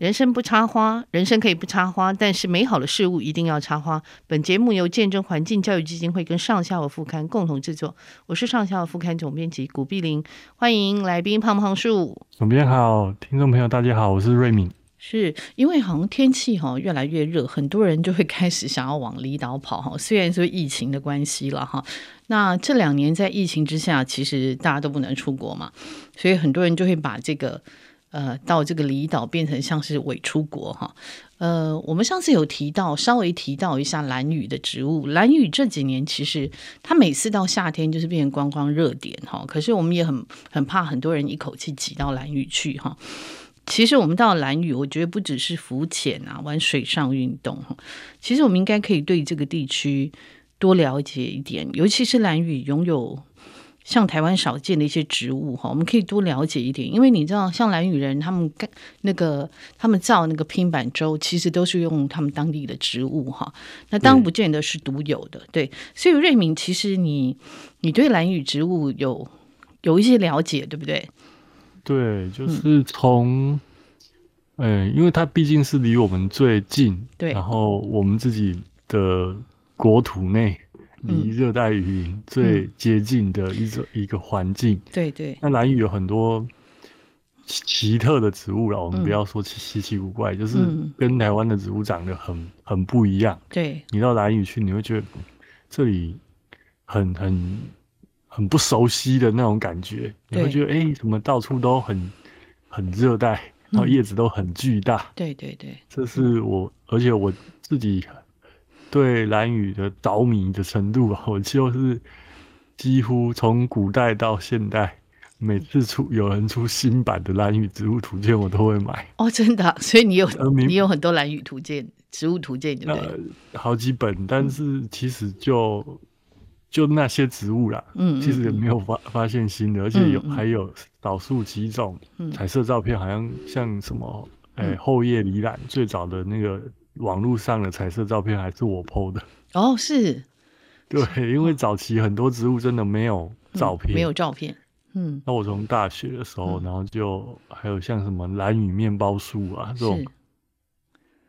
人生不插花，人生可以不插花，但是美好的事物一定要插花。本节目由见证环境教育基金会跟上下游副刊共同制作，我是上下游副刊总编辑古碧玲，欢迎来宾胖胖树。总编好，听众朋友大家好，我是瑞敏。是因为好像天气哈越来越热，很多人就会开始想要往离岛跑哈。虽然说疫情的关系了哈，那这两年在疫情之下，其实大家都不能出国嘛，所以很多人就会把这个。呃，到这个离岛变成像是伪出国哈。呃，我们上次有提到，稍微提到一下兰屿的植物。兰屿这几年其实它每次到夏天就是变成观光热点哈。可是我们也很很怕很多人一口气挤到兰屿去哈。其实我们到兰屿，我觉得不只是浮潜啊，玩水上运动哈。其实我们应该可以对这个地区多了解一点，尤其是兰屿拥有。像台湾少见的一些植物哈，我们可以多了解一点，因为你知道，像兰屿人他们干那个，他们造那个拼板舟，其实都是用他们当地的植物哈。那当然不见得是独有的，对，所以瑞敏，其实你你对兰屿植物有有一些了解，对不对？对，就是从，嗯、呃，因为它毕竟是离我们最近，对，然后我们自己的国土内。离热带雨林最接近的一种、嗯、一个环境，对对。那兰屿有很多奇特的植物了，我们不要说奇稀奇古怪，就是跟台湾的植物长得很很不一样。对，你到兰屿去，你会觉得这里很很很不熟悉的那种感觉，你会觉得哎，怎么到处都很很热带，然后叶子都很巨大。对对对，这是我，而且我自己。对蓝雨的着迷的程度啊，我就是几乎从古代到现代，每次出有人出新版的蓝雨植物图鉴，我都会买。哦，真的，所以你有 你有很多蓝雨图鉴、植物图鉴，对不对？呃，好几本，但是其实就、嗯、就那些植物啦，嗯，其实也没有发发现新的，而且有、嗯、还有少数几种彩色照片，好像像什么，哎、欸，厚叶李兰最早的那个。网络上的彩色照片还是我 PO 的。哦，是，对，因为早期很多植物真的没有照片，嗯、没有照片，嗯，那我从大学的时候，嗯、然后就还有像什么蓝雨面包树啊这种，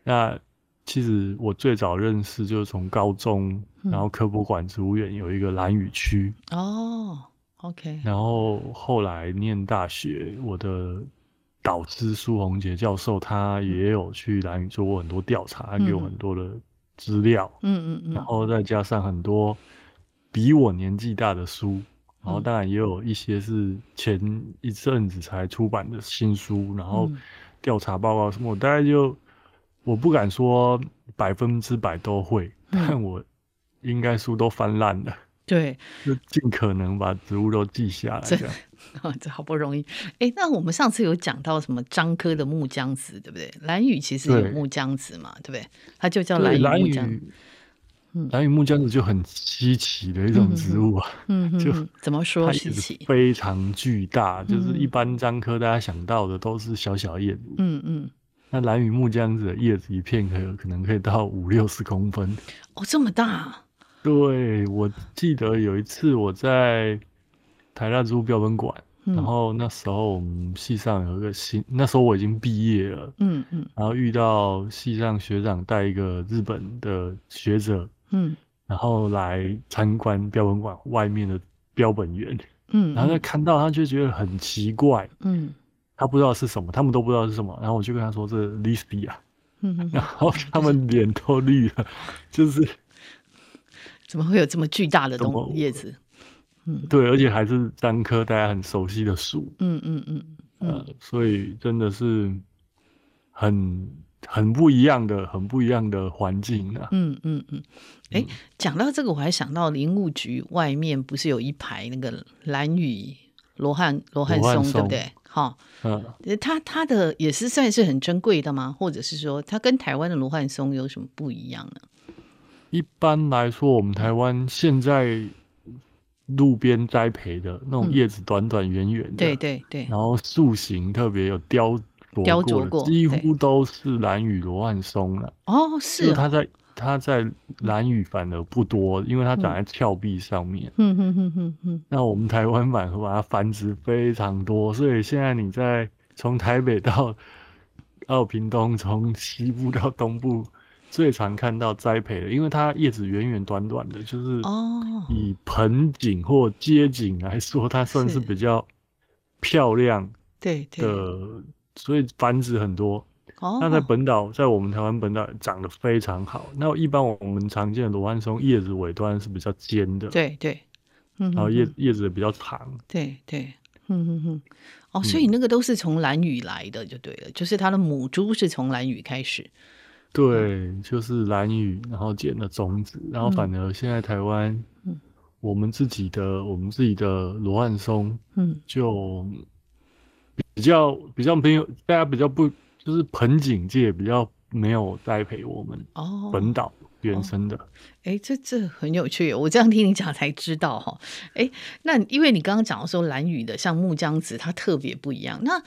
那其实我最早认识就是从高中，然后科博馆植物园有一个蓝雨区。哦，OK，然后后来念大学，我的。导师苏宏杰教授，他也有去兰屿做过很多调查，他给我很多的资料，嗯嗯嗯，然后再加上很多比我年纪大的书，然后当然也有一些是前一阵子才出版的新书，然后调查报告什么，我大概就我不敢说百分之百都会，但我应该书都翻烂了。对，就尽可能把植物都记下来这样。这、好不容易。哎，那我们上次有讲到什么樟科的木姜子，对不对？蓝雨其实有木姜子嘛，对，不对？它就叫蓝雨木姜。蓝雨木姜子就很稀奇的一种植物啊。嗯，就怎么说稀奇？非常巨大，就是一般樟科大家想到的都是小小叶子。嗯嗯。那蓝雨木姜子的叶子一片可有可能可以到五六十公分。哦，这么大。对，我记得有一次我在台大植物标本馆，嗯，然后那时候我们系上有一个新，那时候我已经毕业了，嗯嗯，然后遇到系上学长带一个日本的学者，嗯，然后来参观标本馆外面的标本园，嗯，然后他。看到他就觉得很奇怪，嗯，他不知道是什么，他们都不知道是什么，然后我就跟他说这是 Lisbia，嗯，然后他们脸都绿了，就是。怎么会有这么巨大的东叶子？嗯，对，而且还是单棵大家很熟悉的树。嗯嗯嗯，呃，所以真的是很很不一样的，很不一样的环境啊。嗯嗯嗯。哎、欸，讲到这个，我还想到林务局外面不是有一排那个蓝雨罗汉罗汉松，对不对？好，嗯，它它的也是算是很珍贵的吗？或者是说，它跟台湾的罗汉松有什么不一样呢？一般来说，我们台湾现在路边栽培的那种叶子短短圆圆的，对对对，然后树形特别有雕雕琢过，几乎都是兰屿罗汉松了。哦，是它在它在兰屿反而不多，因为它长在峭壁上面。嗯嗯嗯嗯嗯。那我们台湾反而把它繁殖非常多，所以现在你在从台北到。还有屏东从西部到东部最常看到栽培的，因为它叶子圆圆短短的，就是以盆景或街景来说，它算是比较漂亮的，对。的，所以繁殖很多。那在本岛，在我们台湾本岛长得非常好。那一般我们常见的罗汉松叶子尾端是比较尖的，对对，嗯，然后叶叶子也比较长，对对，嗯嗯嗯，哦，所以那个都是从蓝雨来的，就对了，嗯、就是它的母株是从蓝雨开始，对，就是蓝雨，然后捡了种子，然后反而现在台湾，嗯，我们自己的我们自己的罗汉松，嗯，就比较比较没有，大家比较不。就是盆景界比较没有栽培我们哦，本岛原生的。哎、这这很有趣，我这样听你讲才知道哈。哎，那因为你刚刚讲的说蓝雨的像木姜子，它特别不一样。那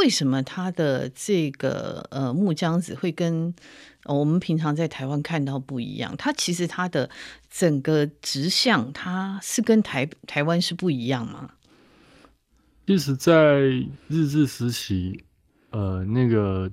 为什么他的这个呃木姜子会跟我们平常在台湾看到不一样？它其实它的整个直向，它是跟台台湾是不一样吗？其实，在日治时期。呃，那个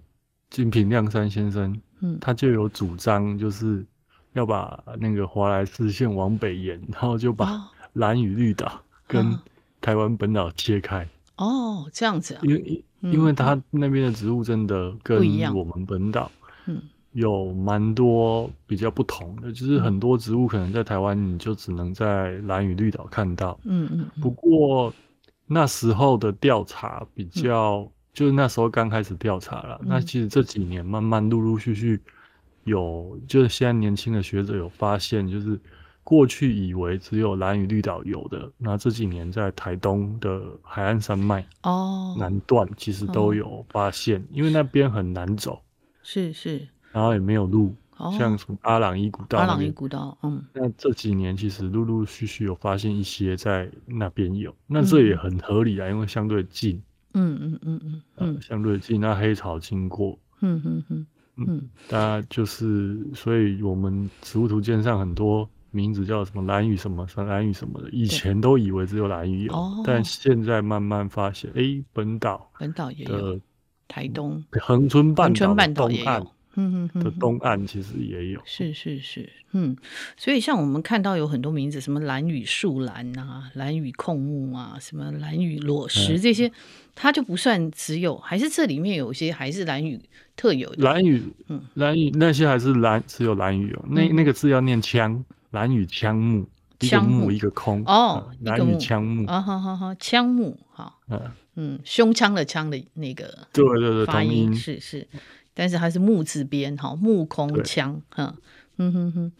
金平亮山先生，嗯，他就有主张，就是要把那个华莱士线往北延，然后就把蓝屿绿岛跟台湾本岛切开。哦，这样子啊。因为，因为它那边的植物真的跟我们本岛，嗯，有蛮多比较不同的，就是很多植物可能在台湾你就只能在蓝屿绿岛看到。嗯嗯。不过那时候的调查比较。就是那时候刚开始调查了，嗯，那其实这几年慢慢陆陆续续有，就是现在年轻的学者有发现，就是过去以为只有兰屿绿岛有的，那这几年在台东的海岸山脉哦南段其实都有发现，哦，因为那边很难走，是是，然后也没有路，哦，像什么阿朗伊古道，阿朗伊古道，嗯，那这几年其实陆陆续续有发现一些在那边有，那这也很合理啊，因为相对近。嗯嗯嗯嗯嗯，相对近，那黑潮经过，嗯嗯嗯嗯，大家就是，所以我们植物图鉴上很多名字叫什么蓝屿什么什么蓝屿什么的，以前都以为只有蓝屿有，但现在慢慢发现，哎、欸，本岛本岛也有，台东。恒春半岛东岸。嗯嗯的东岸其实也有，是是是，嗯，所以像我们看到有很多名字，什么蓝屿树兰啊，蓝屿控木啊，什么蓝屿裸石这些，它就不算只有，还是这里面有些还是蓝屿特有的。蓝屿，嗯，蓝屿那些还是蓝只有蓝屿有，那那个字要念枪，兰屿枪木，一个木一个空。哦，兰屿枪木。啊，好好好，枪木哈，嗯。嗯，胸腔的腔的那个，对对对，发音是是。但是它是木字边哈，木空腔哈。嗯哼哼。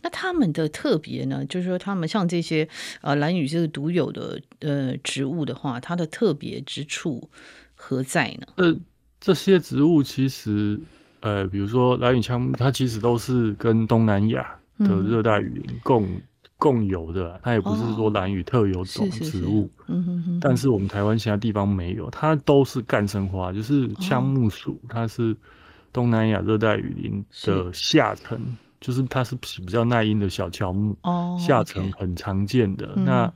那他们的特别呢，就是说他们像这些呃蓝雨这个独有的呃植物的话，它的特别之处何在呢？呃，这些植物其实呃，比如说蓝雨枪，它其实都是跟东南亚的热带雨林共、嗯、共有的，它也不是说兰屿特有种植物。嗯哼哼。但是我们台湾其他地方没有，它都是干生花，就是枪木属，它是。东南亚热带雨林的下层，就是它是比较耐阴的小乔木，哦，下层很常见的。那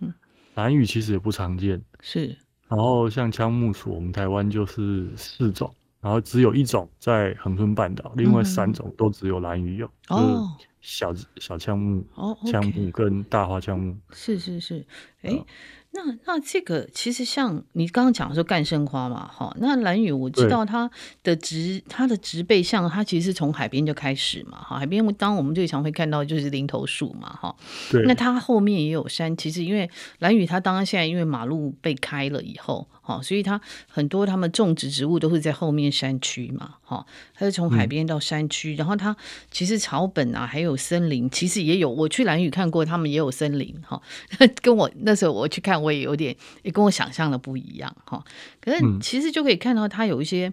兰屿其实也不常见，是。然后像枪木属，我们台湾就是四种，然后只有一种在恒春半岛，另外三种都只有兰屿有，就是小小枪木、枪木跟大花枪木。是是是，哎。那那这个其实像你刚刚讲的说干生花嘛，哈，那兰屿我知道它的植它的植被像它其实是从海边就开始嘛，哈，海边当我们最常会看到就是林投树嘛，哈，对，那它后面也有山，其实因为兰屿它当然现在因为马路被开了以后。哦，所以它很多他们种植植物都是在后面山区嘛，哈，它是从海边到山区，嗯，然后它其实草本啊，还有森林，其实也有。我去兰屿看过，他们也有森林，哈，跟我那时候我去看，我也有点也跟我想象的不一样，哈。可是其实就可以看到它有一些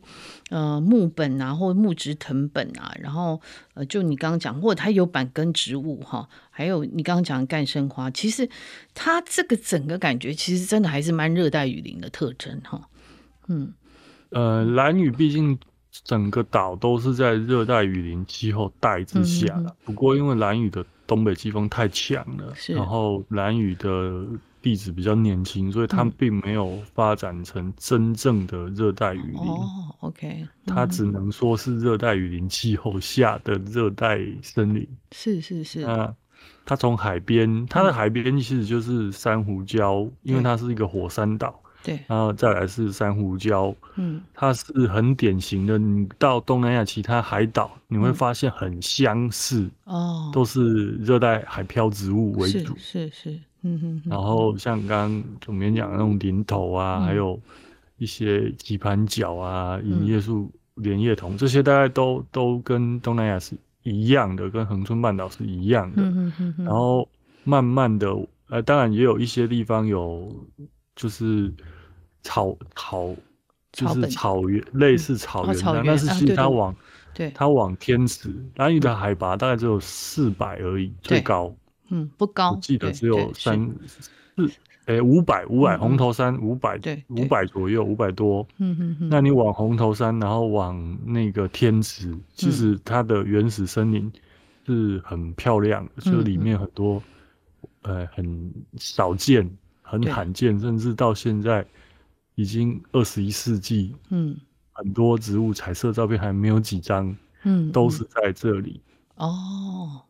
呃木本啊，或木质藤本啊，然后呃，就你刚刚讲，或者它有板根植物，哈。还有你刚刚讲的干生花，其实它这个整个感觉，其实真的还是蛮热带雨林的特征哈。嗯，呃，兰屿毕竟整个岛都是在热带雨林气候带之下了。不过因为兰屿的东北季风太强了，然后兰屿的地质比较年轻，所以它并没有发展成真正的热带雨林。哦，OK，它只能说是热带雨林气候下的热带森林。是是是。那它从海边，它的海边其实就是珊瑚礁，因为它是一个火山岛。对，然后再来是珊瑚礁，嗯，它是很典型的。你到东南亚其他海岛，你会发现很相似，哦，都是热带海漂植物为主，是是是，嗯哼。然后像刚刚总编讲的那种林头啊，还有一些棋盘角啊、银叶树、莲叶桐，这些大概都都跟东南亚是一样的，跟恒春半岛是一样的。嗯哼。然后慢慢的，呃，当然也有一些地方有。就是草草，就是草原，类似草原的，但是其实它往，对，它往天池，兰屿的海拔大概只有四百而已，最高，嗯，不高，我记得只有三四，哎，五百五百，红头山五百，对，五百左右，五百多，嗯嗯嗯，那你往红头山，然后往那个天池，其实它的原始森林是很漂亮的，就里面很多，呃，很少见。很罕见，甚至到现在已经二十一世纪，嗯，很多植物彩色照片还没有几张，嗯，都是在这里。哦，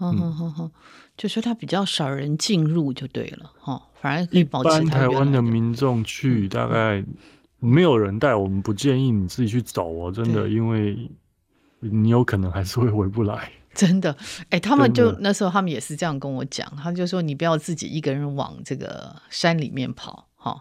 嗯。哼哼哼，就说它比较少人进入就对了，哈，反而可以保持。一般台湾的民众去，大概。没有人带，我们不建议你自己去走哦，真的，因为你有可能还是会回不来。真的，哎、欸，他们就那时候他们也是这样跟我讲，他就说你不要自己一个人往这个山里面跑，哈，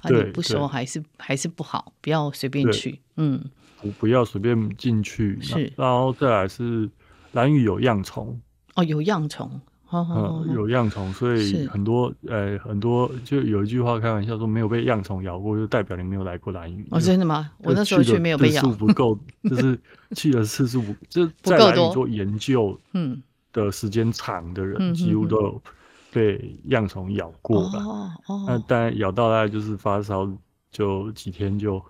啊，你不熟还是还是不好，不要随便去，嗯，不不要随便进去，是，然后再来是蓝雨有恙虫，哦，有恙虫。嗯，有恙虫，所以很多呃很多就有一句话开玩笑说，没有被恙虫咬过，就代表你没有来过兰屿。哦，真的吗？我那时候去没有被咬，次数不够，就是去的次数不，就 在兰屿做研究，嗯，的时间长的人，几乎都有被恙虫咬过吧。哦哦，那当然咬到大概就是发烧，就几天就。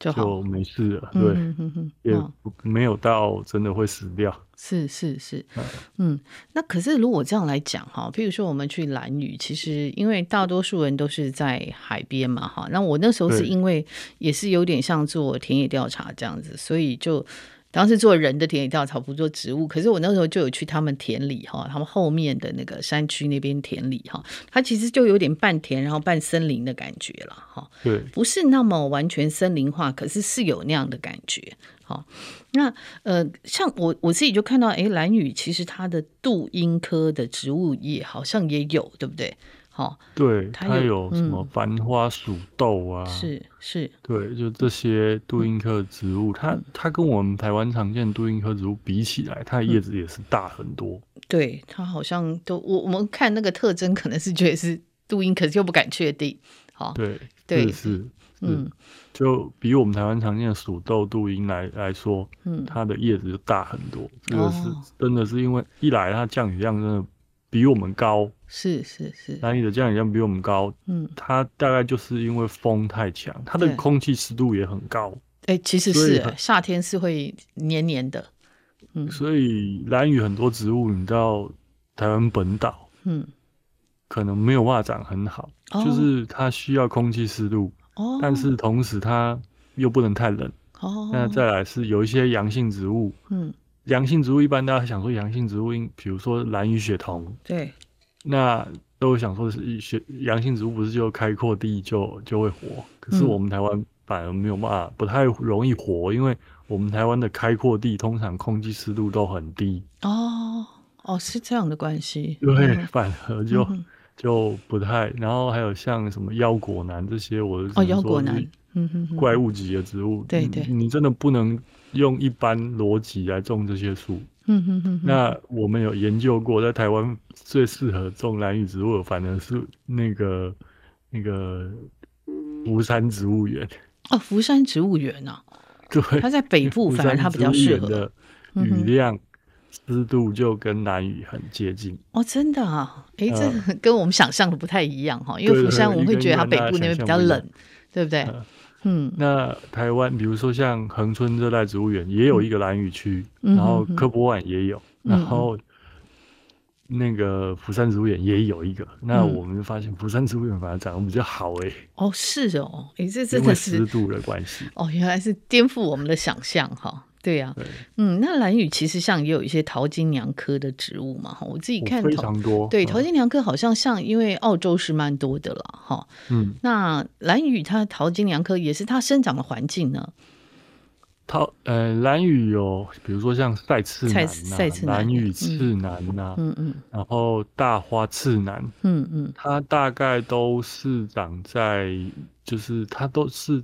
就，就没事了，对，嗯哼哼，也没有到真的会死掉。是是是，嗯，那可是如果这样来讲哈，譬如说我们去蓝屿，其实因为大多数人都是在海边嘛，哈，那我那时候是因为也是有点像做田野调查这样子，所以就。当时做人的田野调查，不做植物。可是我那时候就有去他们田里哈，他们后面的那个山区那边田里哈，它其实就有点半田，然后半森林的感觉了哈。对，不是那么完全森林化，可是是有那样的感觉。好，那呃，像我我自己就看到，哎，蓝雨其实它的杜英科的植物也好像也有，对不对？哦，对，它有什么繁花鼠豆啊？是是，对，就这些杜英科植物，它它跟我们台湾常见的杜英科植物比起来，它的叶子也是大很多。对，它好像都我我们看那个特征，可能是觉得是杜英，可是又不敢确定。好，对对是，嗯，就比我们台湾常见的鼠豆杜英来来说，嗯，它的叶子就大很多。这个是真的是因为一来它降雨量真的。比我们高，是是是，兰屿的降雨量比我们高，嗯，它大概就是因为风太强，它的空气湿度也很高，哎、欸，其实是夏天是会黏黏的，嗯，所以蓝雨很多植物，你到台湾本岛，嗯，可能没有办法长很好，哦、就是它需要空气湿度，哦，但是同时它又不能太冷，哦，那再来是有一些阳性植物，嗯。阳性植物一般大家想说阳性植物，比如说蓝雨雪桐，对，那都想说是雪阳性植物不是就开阔地就就会活？可是我们台湾反而没有办法，不太容易活，因为我们台湾的开阔地通常空气湿度都很低。哦哦，是这样的关系。对，反而就、嗯、就不太。然后还有像什么腰果楠这些，我哦腰果楠，嗯哼，怪物级的植物，对对，你真的不能。用一般逻辑来种这些树，嗯哼哼。那我们有研究过，在台湾最适合种蓝雨植物，反而是那个那个福山植物园。哦，福山植物园啊，对，它在北部，反而它比较适合的雨量、湿度就跟南雨很接近。哦，真的啊，哎、欸，这跟我们想象的不太一样哈，因为福山我们会觉得它北部那边比较冷，对不对？嗯，那台湾比如说像恒春热带植物园也有一个蓝雨区，然后科博馆也有，然后那个釜山植物园也有一个，那我们就发现釜山植物园反而长得比较好哎、欸。哦，是哦，哎，这真的是湿度的关系。哦，原来是颠覆我们的想象哈。对呀、啊，嗯，那兰屿其实像也有一些桃金娘科的植物嘛，哈，我自己看非常多。对，桃金娘科好像像因为澳洲是蛮多的了，哈，嗯，那兰屿它桃金娘科也是它生长的环境呢。桃呃，蓝屿有比如说像赛刺楠、赛刺兰屿刺楠呐，嗯嗯，然后大花刺楠，嗯嗯，它大概都是长在，就是它都是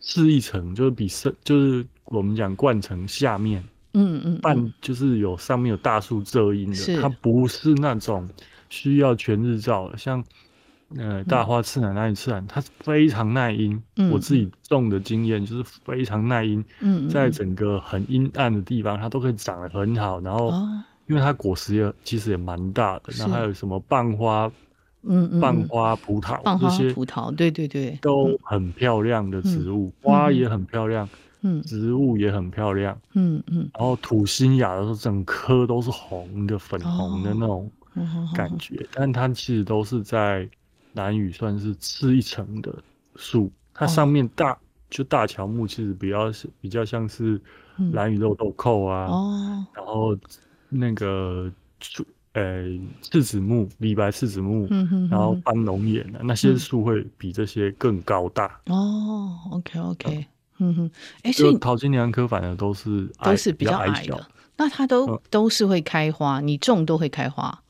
是一层，就是比生就是。我们讲冠城下面，嗯嗯，半就是有上面有大树遮阴的，它不是那种需要全日照的，像呃大花刺楠、兰屿刺楠，它非常耐阴。嗯、我自己种的经验就是非常耐阴，嗯，在整个很阴暗的地方，它都可以长得很好。然后，因为它果实也其实也蛮大的，然后还有什么半花，嗯嗯，半花葡萄，这些葡萄，对对对，都很漂亮的植物，花也很漂亮。植物也很漂亮，嗯嗯，然后土星亚的时候，整颗都是红的、粉红的那种感觉，哦、但它其实都是在南屿算是次一层的树，它上面大、哦、就大乔木，其实比较是比较像是蓝屿肉豆蔻啊，哦，然后那个树，呃，赤子木、李白赤子木，嗯哼，然后斑龙眼啊，那些树会比这些更高大。哦，OK OK。嗯嗯哼，哎、欸，所以桃金娘科反而都是都是比较矮的，那它都、嗯、都是会开花，你种都会开花。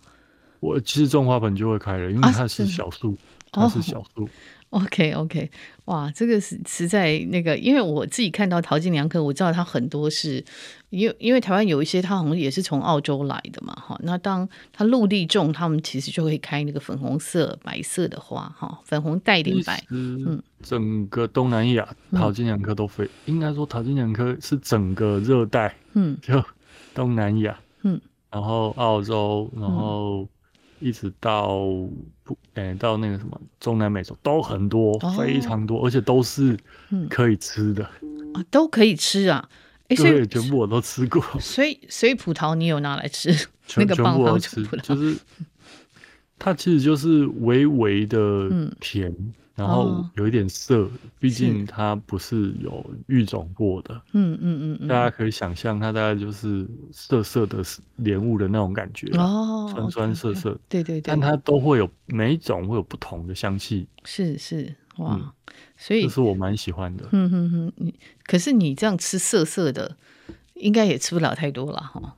我其实种花盆就会开了，因为它是小树，啊、它是小树。OK OK，哇，这个是实在那个，因为我自己看到桃金娘科，我知道它很多是，因为因为台湾有一些它好像也是从澳洲来的嘛，哈。那当它陆地种，它们其实就会开那个粉红色、白色的花，哈，粉红带点白。嗯，整个东南亚桃金娘科都非，嗯、应该说桃金娘科是整个热带，嗯，就东南亚，嗯，然后澳洲，然后。嗯一直到不，哎，到那个什么中南美洲都很多，哦、非常多，而且都是可以吃的啊，都可以吃啊！哎，对，全部我都吃过。所以，所以葡萄你有拿来吃？那个全部都吃，就是它其实就是微微的甜。嗯然后有一点涩，毕竟它不是有育种过的。嗯嗯嗯，大家可以想象，它大概就是涩涩的莲雾的那种感觉。哦，酸酸涩涩。对对对。但它都会有每一种会有不同的香气。是是哇，所以这是我蛮喜欢的。嗯哼哼，你可是你这样吃涩涩的，应该也吃不了太多了哈。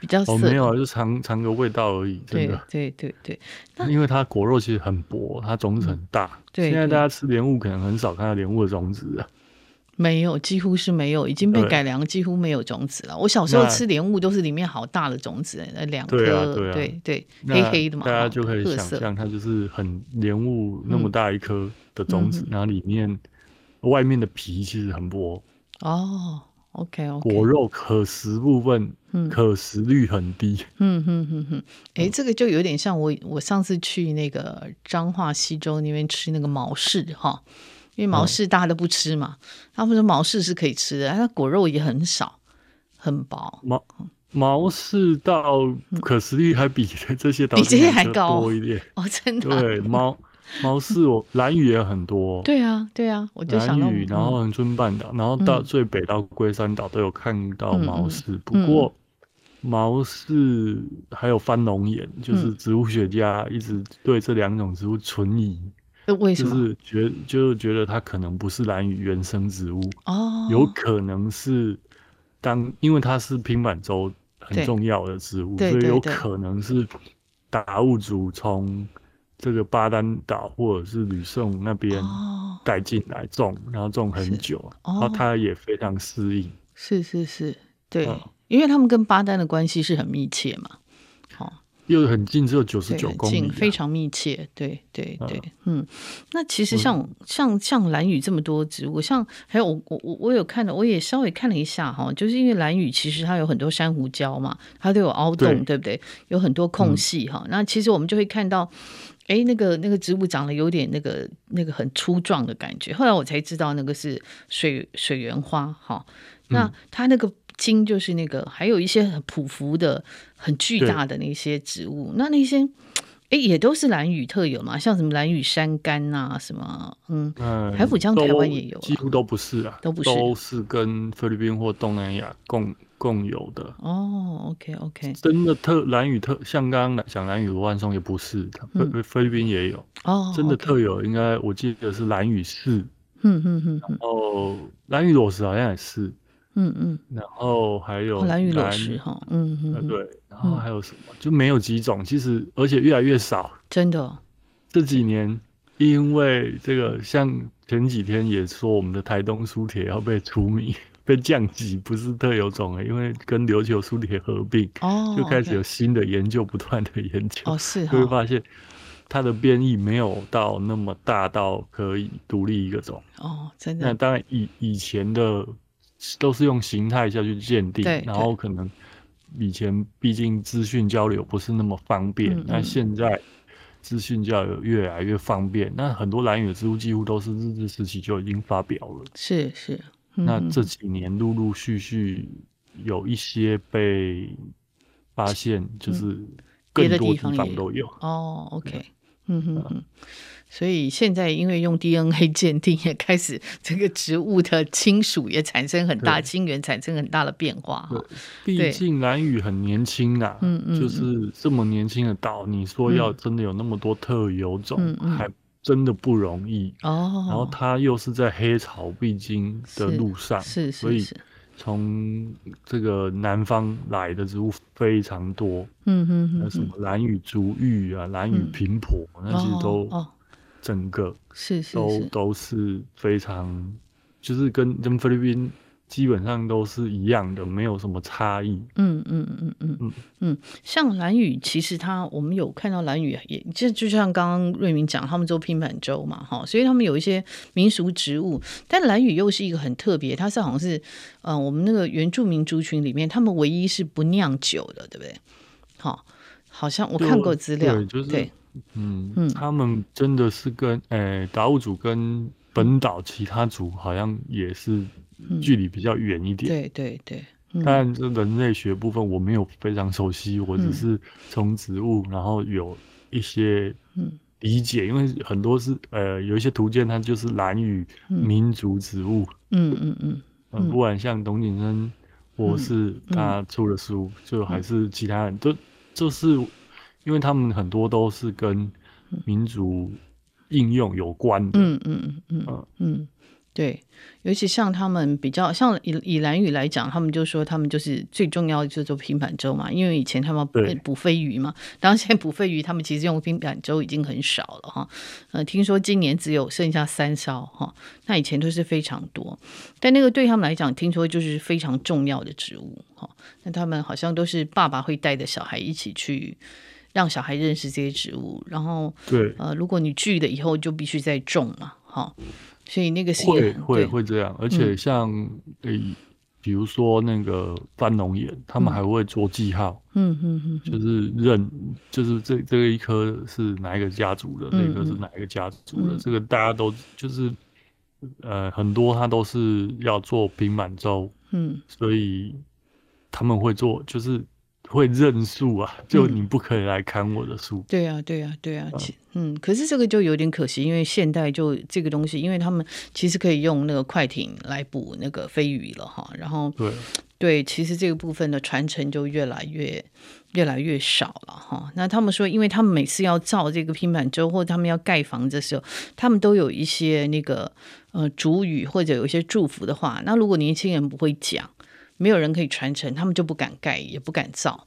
比较哦，没有啊，就尝尝个味道而已，真的。对对对对，因为它果肉其实很薄，它种子很大。对，现在大家吃莲雾可能很少看到莲雾的种子了。没有，几乎是没有，已经被改良，几乎没有种子了。我小时候吃莲雾都是里面好大的种子，那两颗，对对，黑黑的嘛。大家就可以想象，它就是很莲雾那么大一颗的种子，然后里面外面的皮其实很薄。哦。OK OK，果肉可食部分，嗯，可食率很低。嗯哼哼哼，哎，这个就有点像我我上次去那个彰化西州那边吃那个毛柿哈，因为毛柿大家都不吃嘛，他们说毛柿是可以吃的，它果肉也很少，很薄。毛毛柿到可食率还比 这些比这些还高多一点哦，真的。对毛。毛柿，我蓝屿也很多。对啊，对啊，我就想到。兰屿，然后恒春半岛，然后到最北到龟山岛都有看到毛氏。不过毛氏还有番龙眼，就是植物学家一直对这两种植物存疑。为什么？就是觉就是觉得它可能不是兰屿原生植物哦，有可能是当因为它是平板洲很重要的植物，所以有可能是达悟族从。这个巴丹岛或者是吕宋那边带进来种，哦、然后种很久，哦、然后它也非常适应。是是是，对，嗯、因为他们跟巴丹的关系是很密切嘛，哦，又很近，只有九十九公里，非常密切。对对对，嗯，嗯，那其实像、嗯、像像蓝雨这么多植物，像还有我我我我有看的，我也稍微看了一下哈，就是因为蓝雨其实它有很多珊瑚礁嘛，它都有凹洞，对，对不对？有很多空隙哈，嗯、那其实我们就会看到。哎，那个那个植物长得有点那个那个很粗壮的感觉。后来我才知道那个是水水源花哈。那它那个茎就是那个，还有一些很匍匐的、很巨大的那些植物，那那些。哎，也都是蓝雨特有嘛，像什么蓝雨山柑啊，什么嗯，海埔江台湾也有，几乎都不是啊，都不是，都是跟菲律宾或东南亚共共有的。哦，OK OK，真的特蓝屿特，像刚刚讲蓝屿罗汉松也不是，菲菲律宾也有。哦，真的特有，应该我记得是蓝屿柿。嗯嗯嗯，然后蓝屿裸石好像也是。嗯嗯，然后还有蓝屿裸石哈，嗯嗯，对，然后还有什么？就没有几种，其实而且越来越少，真的。这几年因为这个，像前几天也说我们的台东苏铁要被除名、被降级，不是特有种了，因为跟琉球苏铁合并，哦，就开始有新的研究，不断的研究，哦是，就会发现它的变异没有到那么大到可以独立一个种，哦，真的。那当然以以前的。都是用形态下去鉴定，然后可能以前毕竟资讯交流不是那么方便，那、嗯、现在资讯交流越来越方便，那很多兰屿的植物几乎都是日治时期就已经发表了。是是，嗯、那这几年陆陆续续有一些被发现，就是更多地方都有。嗯、哦，OK，嗯哼哼。所以现在因为用 DNA 鉴定，也开始这个植物的亲属也产生很大亲缘，产生很大的变化哈。毕竟兰屿很年轻啊，嗯嗯，就是这么年轻的岛，你说要真的有那么多特有种，还真的不容易。哦。然后它又是在黑潮必经的路上，是是，所以从这个南方来的植物非常多，嗯嗯，那什么蓝雨竹芋啊，蓝雨平婆，那其实都整个是是都都是非常，就是跟跟菲律宾基本上都是一样的，没有什么差异。嗯嗯嗯嗯嗯嗯，像蓝屿，其实他我们有看到蓝屿，也就就像刚刚瑞明讲，他们做拼板舟嘛，哈，所以他们有一些民俗植物，但蓝屿又是一个很特别，它是好像是，呃，我们那个原住民族群里面，他们唯一是不酿酒的，对不对？好，好像我看过资料，对。就是嗯，他们真的是跟诶达悟族跟本岛其他族好像也是距离比较远一点。对对对。但这人类学部分我没有非常熟悉，我只是从植物然后有一些理解，因为很多是呃有一些图鉴它就是蓝语民族植物。嗯嗯嗯。嗯，不管像董景生或是他出的书，就还是其他人都就是。因为他们很多都是跟民族应用有关的，嗯嗯嗯嗯嗯，对，尤其像他们比较像以以兰屿来讲，他们就说他们就是最重要的就是做平板舟嘛，因为以前他们捕飞鱼嘛，当然现在捕飞鱼他们其实用平板舟已经很少了哈，呃，听说今年只有剩下三艘哈，那以前都是非常多，但那个对他们来讲，听说就是非常重要的植物哈，那他们好像都是爸爸会带着小孩一起去。让小孩认识这些植物，然后对。呃，如果你锯了以后就必须再种嘛，哈，所以那个是会会会这样，而且像诶、嗯，比如说那个番龙眼，他们还会做记号，嗯嗯嗯，就是认就是这这个一颗是哪一个家族的，嗯、那个是哪一个家族的，嗯、这个大家都就是呃很多他都是要做平板舟，嗯，所以他们会做就是。会认树啊，就你不可以来砍我的树。对啊，对啊，对啊。嗯，可是这个就有点可惜，因为现代就这个东西，因为他们其实可以用那个快艇来捕那个飞鱼了哈。然后，对对，其实这个部分的传承就越来越越来越少了哈。那他们说，因为他们每次要造这个拼板舟，或者他们要盖房子的时候，他们都有一些那个呃主语或者有一些祝福的话。那如果年轻人不会讲。没有人可以传承，他们就不敢盖，也不敢造。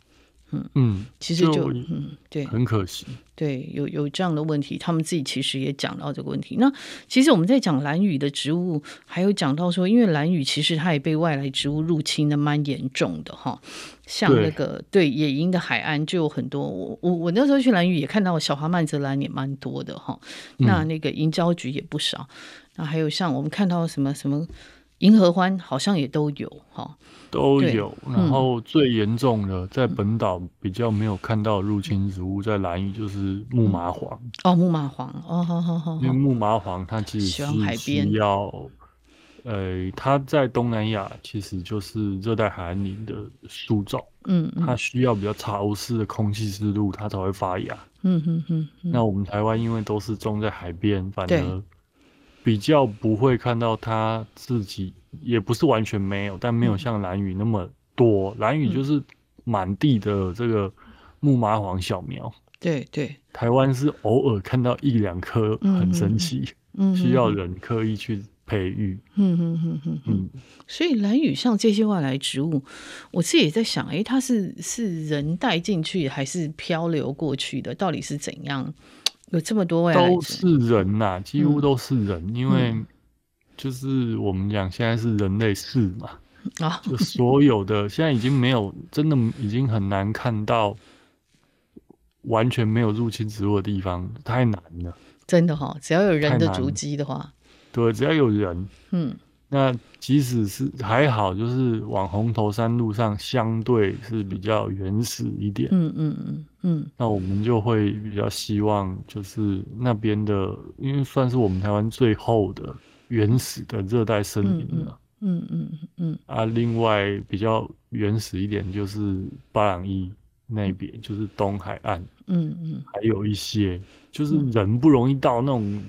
嗯嗯，其实就，就嗯对，很可惜。对，有有这样的问题，他们自己其实也讲到这个问题。那其实我们在讲蓝雨的植物，还有讲到说，因为蓝雨其实它也被外来植物入侵的蛮严重的哈。像那个对，对野营的海岸就有很多，我我我那时候去蓝屿也看到小花曼泽兰也蛮多的哈。那那个银胶菊也不少。那还有像我们看到什么什么。银河欢好像也都有哈，都有。然后最严重的，在本岛比较没有看到入侵植物，在兰屿就是木麻黄。哦，木麻黄，哦，好好好。因为木麻黄它其实是需要呃，它在东南亚其实就是热带海岸林的树种，嗯，它需要比较潮湿的空气湿度，它才会发芽。嗯哼哼。那我们台湾因为都是种在海边，反而比较不会看到它自己，也不是完全没有，但没有像蓝雨那么多。蓝雨就是满地的这个木麻黄小苗。对对。台湾是偶尔看到一两棵，很神奇，嗯，需要人刻意去。培育，嗯嗯嗯嗯嗯，所以蓝雨像这些外来植物，我自己也在想，哎、欸，它是是人带进去还是漂流过去的？到底是怎样？有这么多位，都是人呐、啊，几乎都是人，嗯、因为就是我们讲现在是人类世嘛，啊、嗯，就所有的现在已经没有，真的已经很难看到完全没有入侵植物的地方，太难了，真的哈、哦，只要有人的足迹的话。对，只要有人，嗯，那即使是还好，就是往红头山路上相对是比较原始一点，嗯嗯嗯嗯，那我们就会比较希望，就是那边的，因为算是我们台湾最后的原始的热带森林了，嗯嗯嗯嗯，啊，另外比较原始一点就是巴朗伊那边，就是东海岸，嗯嗯，还有一些就是人不容易到那种。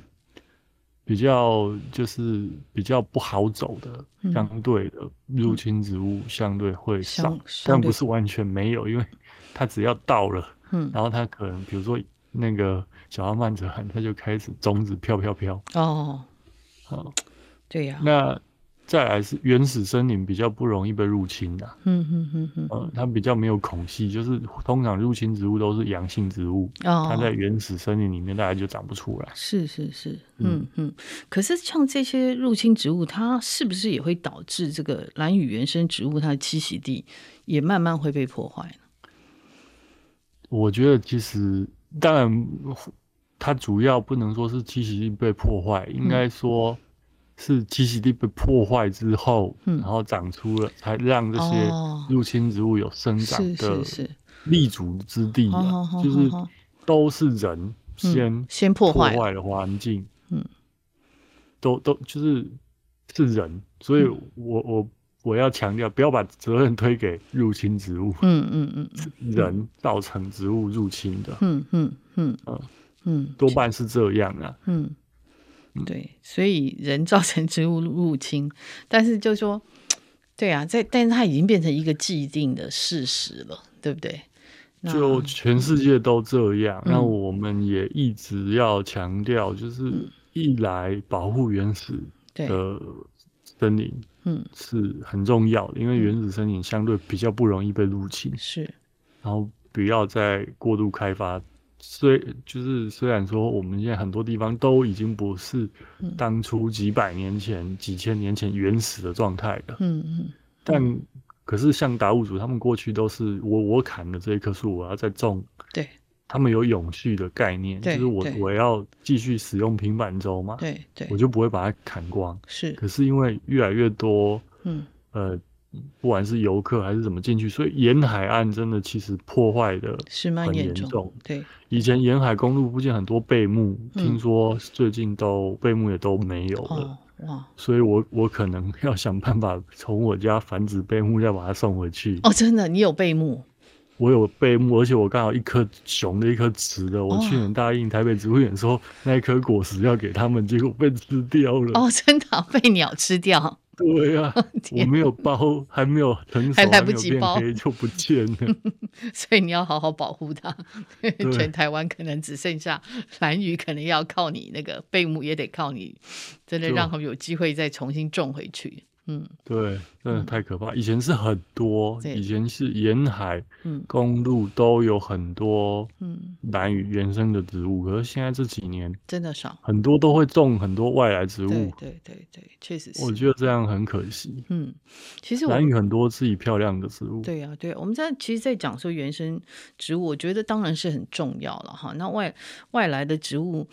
比较就是比较不好走的，嗯、相对的入侵植物相对会少，但不是完全没有，因为它只要到了，嗯，然后它可能比如说那个小阿曼泽罕，它就开始种子飘飘飘。哦，好，对呀，那。再来是原始森林比较不容易被入侵的，嗯嗯嗯嗯，呃，它比较没有孔隙，就是通常入侵植物都是阳性植物，哦，它在原始森林里面大概就长不出来。是是是，嗯嗯。可是像这些入侵植物，它是不是也会导致这个兰屿原生植物它的栖息地也慢慢会被破坏呢？我觉得其实当然，它主要不能说是栖息地被破坏，应该说。嗯是栖息地被破坏之后，嗯，然后长出了，才让这些入侵植物有生长的立足之地，就是都是人先先破坏。了环境，嗯，都都就是是人，所以我我我要强调，不要把责任推给入侵植物，嗯嗯嗯，人造成植物入侵的，嗯嗯嗯。嗯嗯，多半是这样啊，嗯。对，所以人造成植物入侵，但是就说，对啊，在，但是它已经变成一个既定的事实了，对不对？就全世界都这样，那、嗯、我们也一直要强调，就是一来保护原始的森林，嗯，是很重要的，因为原始森林相对比较不容易被入侵，是，然后不要再过度开发。虽就是虽然说我们现在很多地方都已经不是当初几百年前、嗯、几千年前原始的状态了，嗯嗯，但可是像达悟族他们过去都是我我砍了这一棵树，我要再种，对，他们有永续的概念，就是我我要继续使用平板舟嘛，对对，我就不会把它砍光，是，可是因为越来越多，嗯。呃。不管是游客还是怎么进去，所以沿海岸真的其实破坏的是蛮严重。对，以前沿海公路附近很多贝木，嗯，听说最近都贝木也都没有了。哇！所以我我可能 要想办法从我家繁殖贝木，再把它送回去。哦，真的，你有贝木？我有贝木，而且我刚好一颗雄的，一颗雌的。我去年答应台北植物园说那一颗果实要给他们，结果被吃掉了。哦，真的，被鸟吃掉。对呀、啊，我没有包，还没有成熟，还来不及包就不见了。所以你要好好保护它。全台湾可能只剩下蓝鱼，可能要靠你那个贝母，也得靠你，真的让他们有机会再重新种回去。嗯，对，真的太可怕。以前是很多，以前是沿海公路都有很多嗯兰屿原生的植物，可是现在这几年真的少，很多都会种很多外来植物。对对对对，确实是。我觉得这样很可惜。嗯，其实兰屿很多自己漂亮的植物。对呀、啊，对，我们在其实，在讲说原生植物，我觉得当然是很重要了哈。那外外来的植物。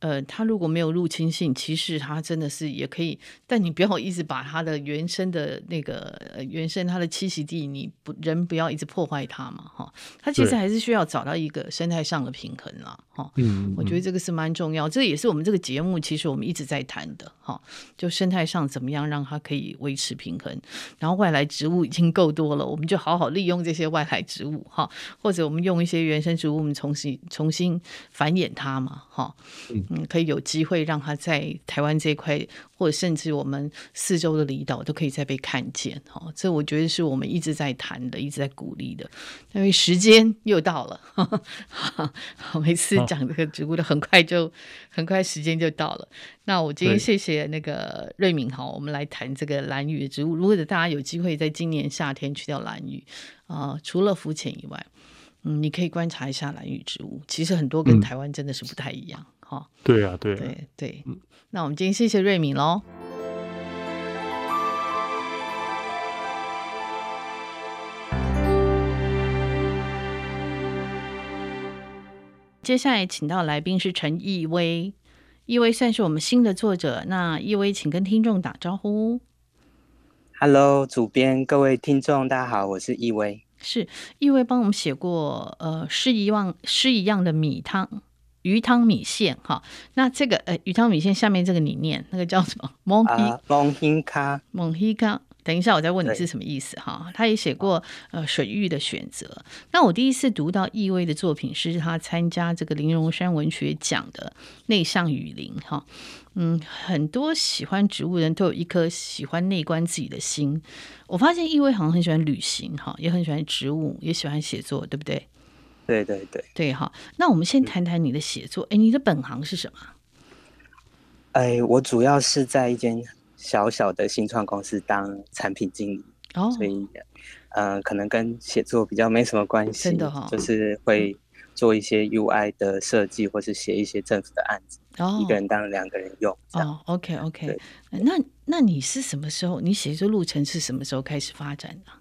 呃，它如果没有入侵性，其实它真的是也可以，但你不要一直把它的原生的那个、呃、原生它的栖息地，你不人不要一直破坏它嘛，哈，它其实还是需要找到一个生态上的平衡啦，哈。嗯，我觉得这个是蛮重要，这也是我们这个节目其实我们一直在谈的哈。就生态上怎么样让它可以维持平衡，然后外来植物已经够多了，我们就好好利用这些外来植物哈，或者我们用一些原生植物，我们重新重新繁衍它嘛哈。嗯，可以有机会让它在台湾这一块，或者甚至我们四周的离岛都可以再被看见哈。这我觉得是我们一直在谈的，一直在鼓励的。因为时间又到了，每次讲这个植物的，很快就很快时间就到了。那我今天谢谢那个瑞敏哈，我们来谈这个蓝屿的植物。如果大家有机会在今年夏天去掉蓝屿啊、呃，除了浮潜以外，嗯，你可以观察一下蓝屿植物。其实很多跟台湾真的是不太一样哈、嗯。对啊，对啊，对对。那我们今天谢谢瑞敏喽。接下来请到来宾是陈奕薇。奕薇算是我们新的作者，那奕薇，请跟听众打招呼。Hello，主编，各位听众，大家好，我是奕薇。是奕薇帮我们写过呃诗一样诗一样的米汤鱼汤米线哈。那这个呃鱼汤米线下面这个你念那个叫什么？蒙希蒙希卡蒙希卡。等一下，我再问你是什么意思哈。他也写过呃水域的选择。那我第一次读到易威的作品是他参加这个林荣山文学奖的《内向雨林》哈。嗯，很多喜欢植物的人都有一颗喜欢内观自己的心。我发现易威好像很喜欢旅行哈，也很喜欢植物，也喜欢写作，对不对？对对对对哈。那我们先谈谈你的写作。哎，你的本行是什么？哎，我主要是在一间。小小的新创公司当产品经理，oh. 所以，嗯、呃，可能跟写作比较没什么关系，真的哈、哦，就是会做一些 UI 的设计，或是写一些政府的案子，oh. 一个人当两个人用。哦、oh.，OK OK，那那你是什么时候？你写作路程是什么时候开始发展的？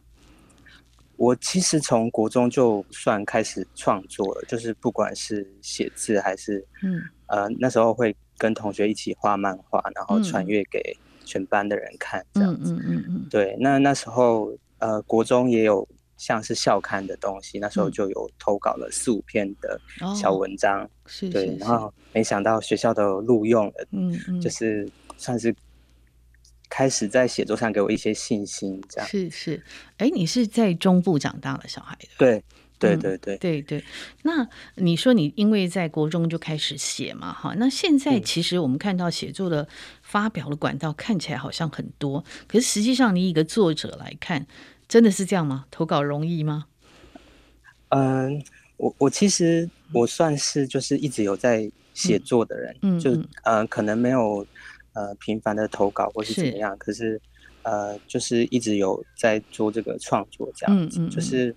我其实从国中就算开始创作了，就是不管是写字还是，嗯，呃，那时候会跟同学一起画漫画，然后传阅给、嗯。全班的人看这样子，嗯嗯嗯，对，那那时候呃，国中也有像是校刊的东西，那时候就有投稿了四五篇的小文章，哦、是，是，对，然后没想到学校都录用了，嗯嗯，就是算是开始在写作上给我一些信心，这样。是是，哎，你是在中部长大的小孩的，对。对对对、嗯、对。对，那你说你因为在国中就开始写嘛，哈，那现在其实我们看到写作的发表的管道看起来好像很多，可是实际上你一个作者来看，真的是这样吗？投稿容易吗？嗯，我我其实我算是就是一直有在写作的人，嗯，就呃可能没有呃频繁的投稿或是怎么样，是可是呃就是一直有在做这个创作这样子，嗯嗯嗯。就是。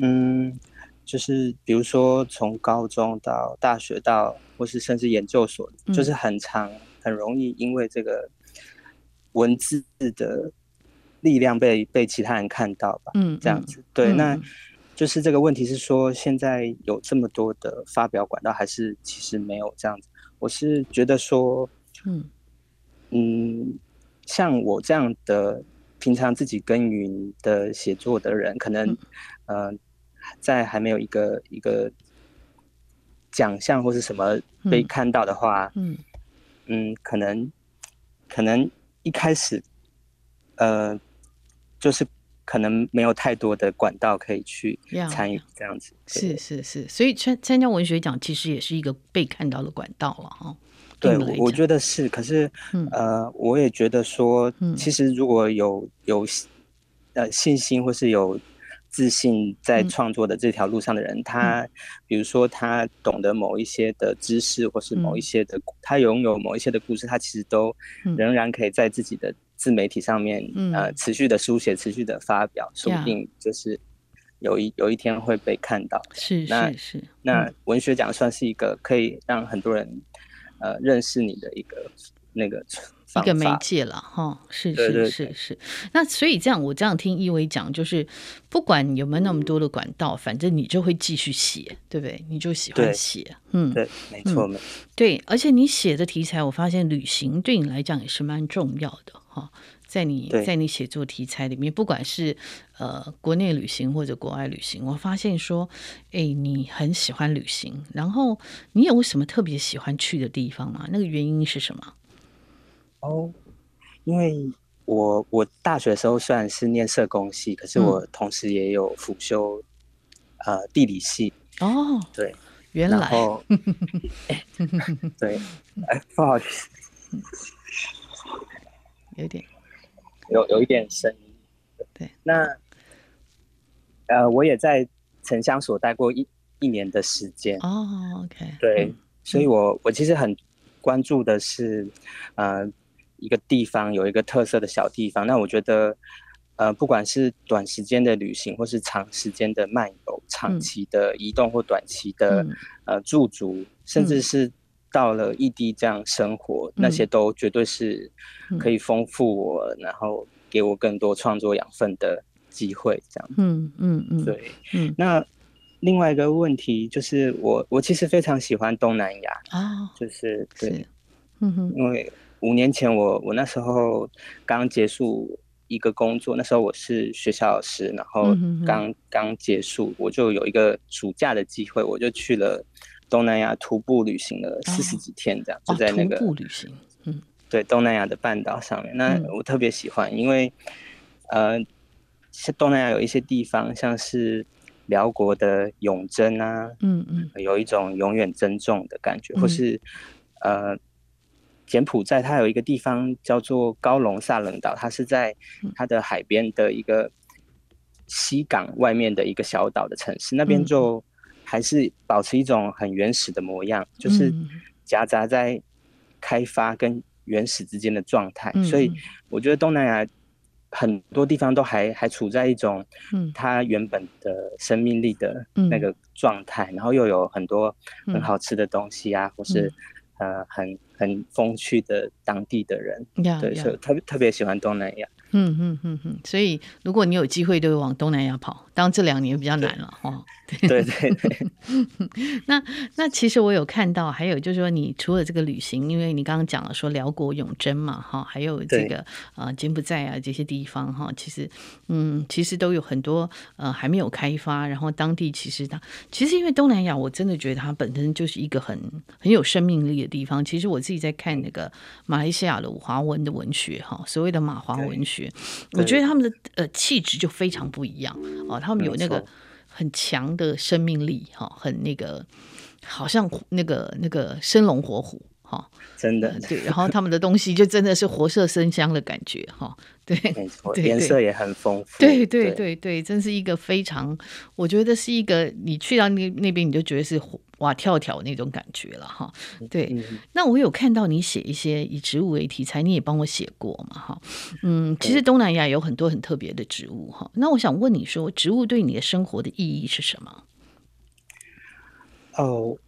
嗯，就是比如说从高中到大学到，或是甚至研究所，嗯、就是很长，很容易因为这个文字的力量被被其他人看到吧。嗯，这样子。对，嗯、那就是这个问题是说，现在有这么多的发表管道，还是其实没有这样子？我是觉得说，嗯嗯，像我这样的平常自己耕耘的写作的人，可能嗯。呃在还没有一个一个奖项或是什么被看到的话，嗯嗯，可能可能一开始，呃，就是可能没有太多的管道可以去参与这样子。是是是，所以参参加文学奖其实也是一个被看到的管道了哈。对，我觉得是。可是，呃，我也觉得说，其实如果有有呃信心或是有。自信在创作的这条路上的人，嗯、他比如说他懂得某一些的知识，或是某一些的，嗯、他拥有某一些的故事，他其实都仍然可以在自己的自媒体上面，嗯、呃，持续的书写，持续的发表，说不定就是有一有一天会被看到。是是是，那文学奖算是一个可以让很多人呃认识你的一个那个。一个媒介了哈，是是是是，那所以这样我这样听一维讲，就是不管有没有那么多的管道，反正你就会继续写，对不对？你就喜欢写，嗯，对，没错没错，对，而且你写的题材，我发现旅行对你来讲也是蛮重要的哈。在你在你写作题材里面，不管是呃国内旅行或者国外旅行，我发现说，哎，你很喜欢旅行，然后你有什么特别喜欢去的地方吗？那个原因是什么？哦，因为我我大学的时候虽然是念社工系，可是我同时也有辅修、嗯、呃地理系。哦，对，原来，对，哎，不好意思，有点。有有一点声音，对。那，呃，我也在城乡所待过一一年的时间。哦，OK。对，嗯、所以我我其实很关注的是，呃，一个地方有一个特色的小地方。那我觉得，呃，不管是短时间的旅行，或是长时间的漫游，长期的移动或短期的、嗯、呃驻足，甚至是。到了异地这样生活，那些都绝对是可以丰富我，嗯、然后给我更多创作养分的机会。这样，嗯嗯嗯，对，嗯。那另外一个问题就是我，我我其实非常喜欢东南亚啊，就是对是，嗯哼，因为五年前我我那时候刚结束一个工作，那时候我是学校老师，然后刚刚结束，我就有一个暑假的机会，我就去了。东南亚徒步旅行了四十几天，这样、哦、就在那个、哦、徒步旅行，嗯，对，东南亚的半岛上面，那我特别喜欢，嗯、因为呃，像东南亚有一些地方，像是辽国的永贞啊，嗯嗯，有一种永远珍重的感觉，嗯、或是呃，柬埔寨它有一个地方叫做高龙萨冷岛，它是在它的海边的一个西港外面的一个小岛的城市，那边就。还是保持一种很原始的模样，就是。夹杂在开发跟原始之间的状态。嗯、所以。我觉得东南亚很多地方都还还处在一种它原本的生命力的那个状态，嗯、然后又有很多很好吃的东西啊，嗯、或是呃很很风趣的当地的人。嗯、对，所以特别特别喜欢东南亚。嗯嗯嗯嗯，所以如果你有机会，都会往东南亚跑。当然这两年比较难了哈。对对对。那那其实我有看到，还有就是说，你除了这个旅行，因为你刚刚讲了说辽国永贞嘛哈，还有这个呃柬埔寨啊这些地方哈，其实嗯其实都有很多呃还没有开发，然后当地其实它其实因为东南亚，我真的觉得它本身就是一个很很有生命力的地方。其实我自己在看那个马来西亚的华文的文学哈，所谓的马华文学。我觉得他们的呃气质就非常不一样哦，他们有那个很强的生命力哈，很那个好像那个那个生龙活虎哈，真的对，然后他们的东西就真的是活色生香的感觉哈。对，没错，颜色也很丰富。对对对对，真是一个非常，我觉得是一个，你去到那那边，你就觉得是哇跳跳那种感觉了哈。对，嗯、那我有看到你写一些以植物为题材，你也帮我写过嘛哈。嗯，其实东南亚有很多很特别的植物哈。那我想问你说，植物对你的生活的意义是什么？哦，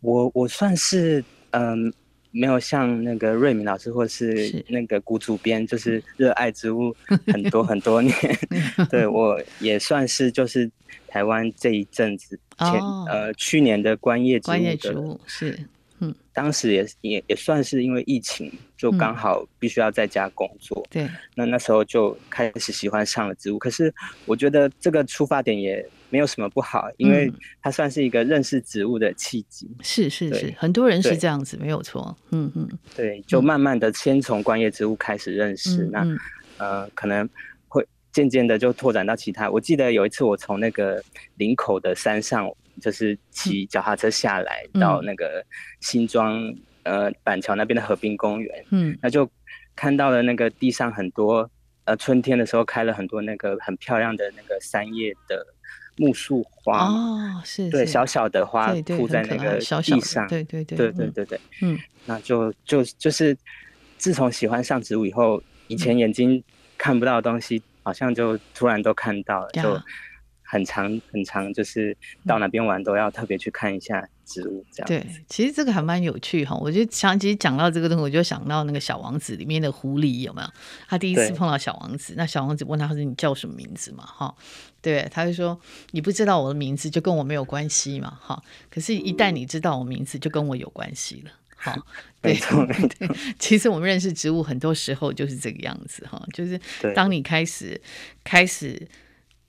我我算是嗯。没有像那个瑞敏老师或是那个古主编，就是热爱植物 很多很多年。对，我也算是就是台湾这一阵子前、哦、呃去年的观叶植物的，观叶植物是，嗯，当时也也也算是因为疫情，就刚好必须要在家工作。嗯、对，那那时候就开始喜欢上了植物。可是我觉得这个出发点也。没有什么不好，因为它算是一个认识植物的契机。嗯、是是是，很多人是这样子，没有错。嗯嗯，对，就慢慢的先从观叶植物开始认识，嗯、那呃可能会渐渐的就拓展到其他。我记得有一次我从那个林口的山上，就是骑脚踏车下来到那个新庄呃板桥那边的河滨公园，嗯，那就看到了那个地上很多呃春天的时候开了很多那个很漂亮的那个三叶的。木树花哦，是对小小的花铺在那个地上，对对对对对对对，嗯，那就就就是自从喜欢上植物以后，以前眼睛看不到的东西，好像就突然都看到了，就很长很长，就是到哪边玩都要特别去看一下植物这样。对，其实这个还蛮有趣哈，我就想其实讲到这个东西，我就想到那个小王子里面的狐狸有没有？他第一次碰到小王子，那小王子问他说：“你叫什么名字嘛？”哈。对，他就说你不知道我的名字就跟我没有关系嘛，哈。可是，一旦你知道我名字，就跟我有关系了，好，对对，其实我们认识植物很多时候就是这个样子哈，就是当你开始开始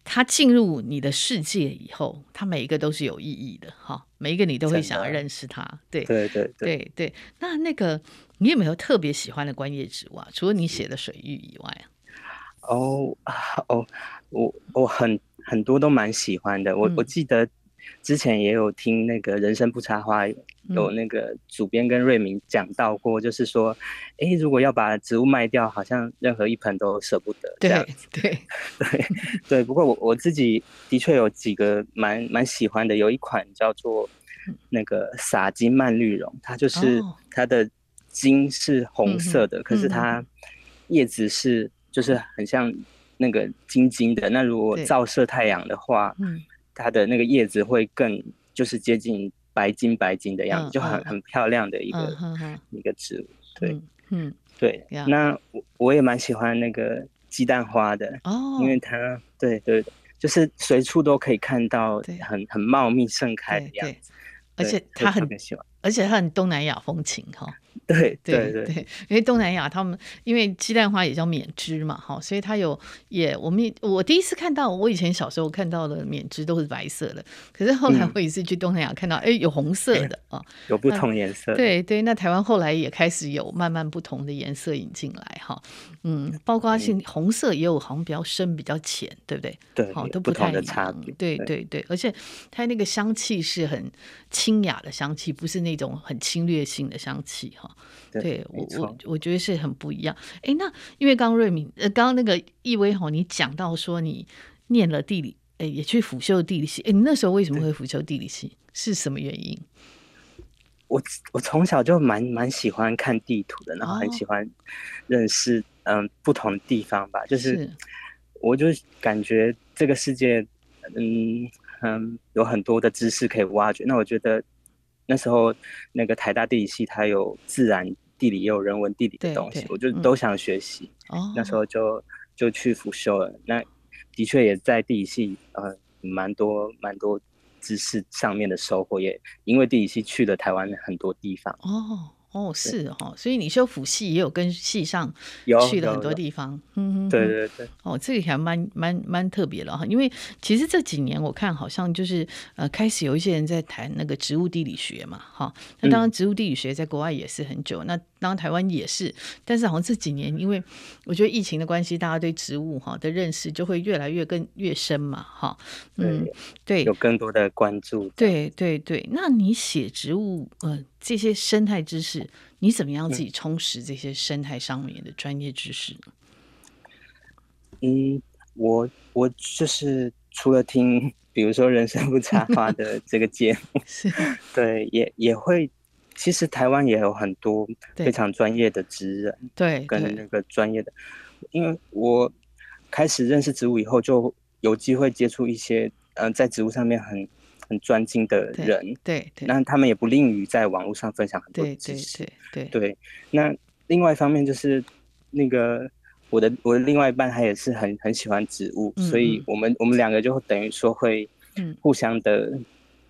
它进入你的世界以后，他每一个都是有意义的哈，每一个你都会想要认识他。对对对对对，那那个你有没有特别喜欢的观叶植物啊？除了你写的水域以外啊？哦 哦，我我很很多都蛮喜欢的，我我记得。之前也有听那个人生不插花，有那个主编跟瑞明讲到过，就是说，哎、嗯，如果要把植物卖掉，好像任何一盆都舍不得。对这样 对对对。不过我我自己的确有几个蛮蛮喜欢的，有一款叫做那个撒金蔓绿绒，它就是它的茎是红色的，哦、可是它叶子是就是很像那个金金的。那如果照射太阳的话，嗯。它的那个叶子会更就是接近白金白金的样子，嗯、就很很漂亮的一个、嗯、一个植物。对，嗯，嗯对。嗯、那我我也蛮喜欢那个鸡蛋花的哦，因为它对对，就是随处都可以看到很，很很茂密盛开的样子，而且它很喜欢，而且它很东南亚风情哈。对对对，对，因为东南亚他们因为鸡蛋花也叫缅汁嘛，哈，所以它有也我们我第一次看到，我以前小时候看到的缅汁都是白色的，可是后来我也是去东南亚看到，哎、嗯，有红色的啊，有不同颜色。对对，那台湾后来也开始有慢慢不同的颜色引进来哈，嗯，包括性红色也有好像比较深、比较浅，对不对？对，好都不太一样。对对对，而且它那个香气是很清雅的香气，不是那种很侵略性的香气哈。对我我我觉得是很不一样。哎，那因为刚刚瑞敏呃，刚刚那个易威吼，你讲到说你念了地理，哎，也去辅修地理系。哎，你那时候为什么会辅修地理系？是什么原因？我我从小就蛮蛮喜欢看地图的，然后很喜欢认识嗯、呃、不同的地方吧。就是，是我就感觉这个世界嗯嗯有很多的知识可以挖掘。那我觉得。那时候，那个台大地理系，它有自然地理，也有人文地理的东西，我就都想学习。嗯、那时候就就去辅修了。那的确也在地理系，呃，蛮多蛮多知识上面的收获，也因为地理系去了台湾很多地方。哦。哦，是哈，所以你修辅系也有跟系上去了很多地方，嗯，对对对，哦，这个还蛮蛮蛮特别的哈，因为其实这几年我看好像就是呃开始有一些人在谈那个植物地理学嘛，哈，那当然植物地理学在国外也是很久，嗯、那当然台湾也是，但是好像这几年因为我觉得疫情的关系，大家对植物哈的认识就会越来越更越深嘛，哈，嗯，对，有更多的关注，对对对，那你写植物呃。这些生态知识，你怎么样自己充实这些生态上面的专业知识呢？嗯，我我就是除了听，比如说《人生不插花》的这个节目，是对，也也会，其实台湾也有很多非常专业的职人，对，跟那个专业的，因为我开始认识植物以后，就有机会接触一些，嗯、呃，在植物上面很。很专精的人，对对，对，那他们也不吝于在网络上分享很多知识，对对对，对。那另外一方面就是，那个我的我的另外一半他也是很很喜欢植物，嗯、所以我们我们两个就等于说会，互相的，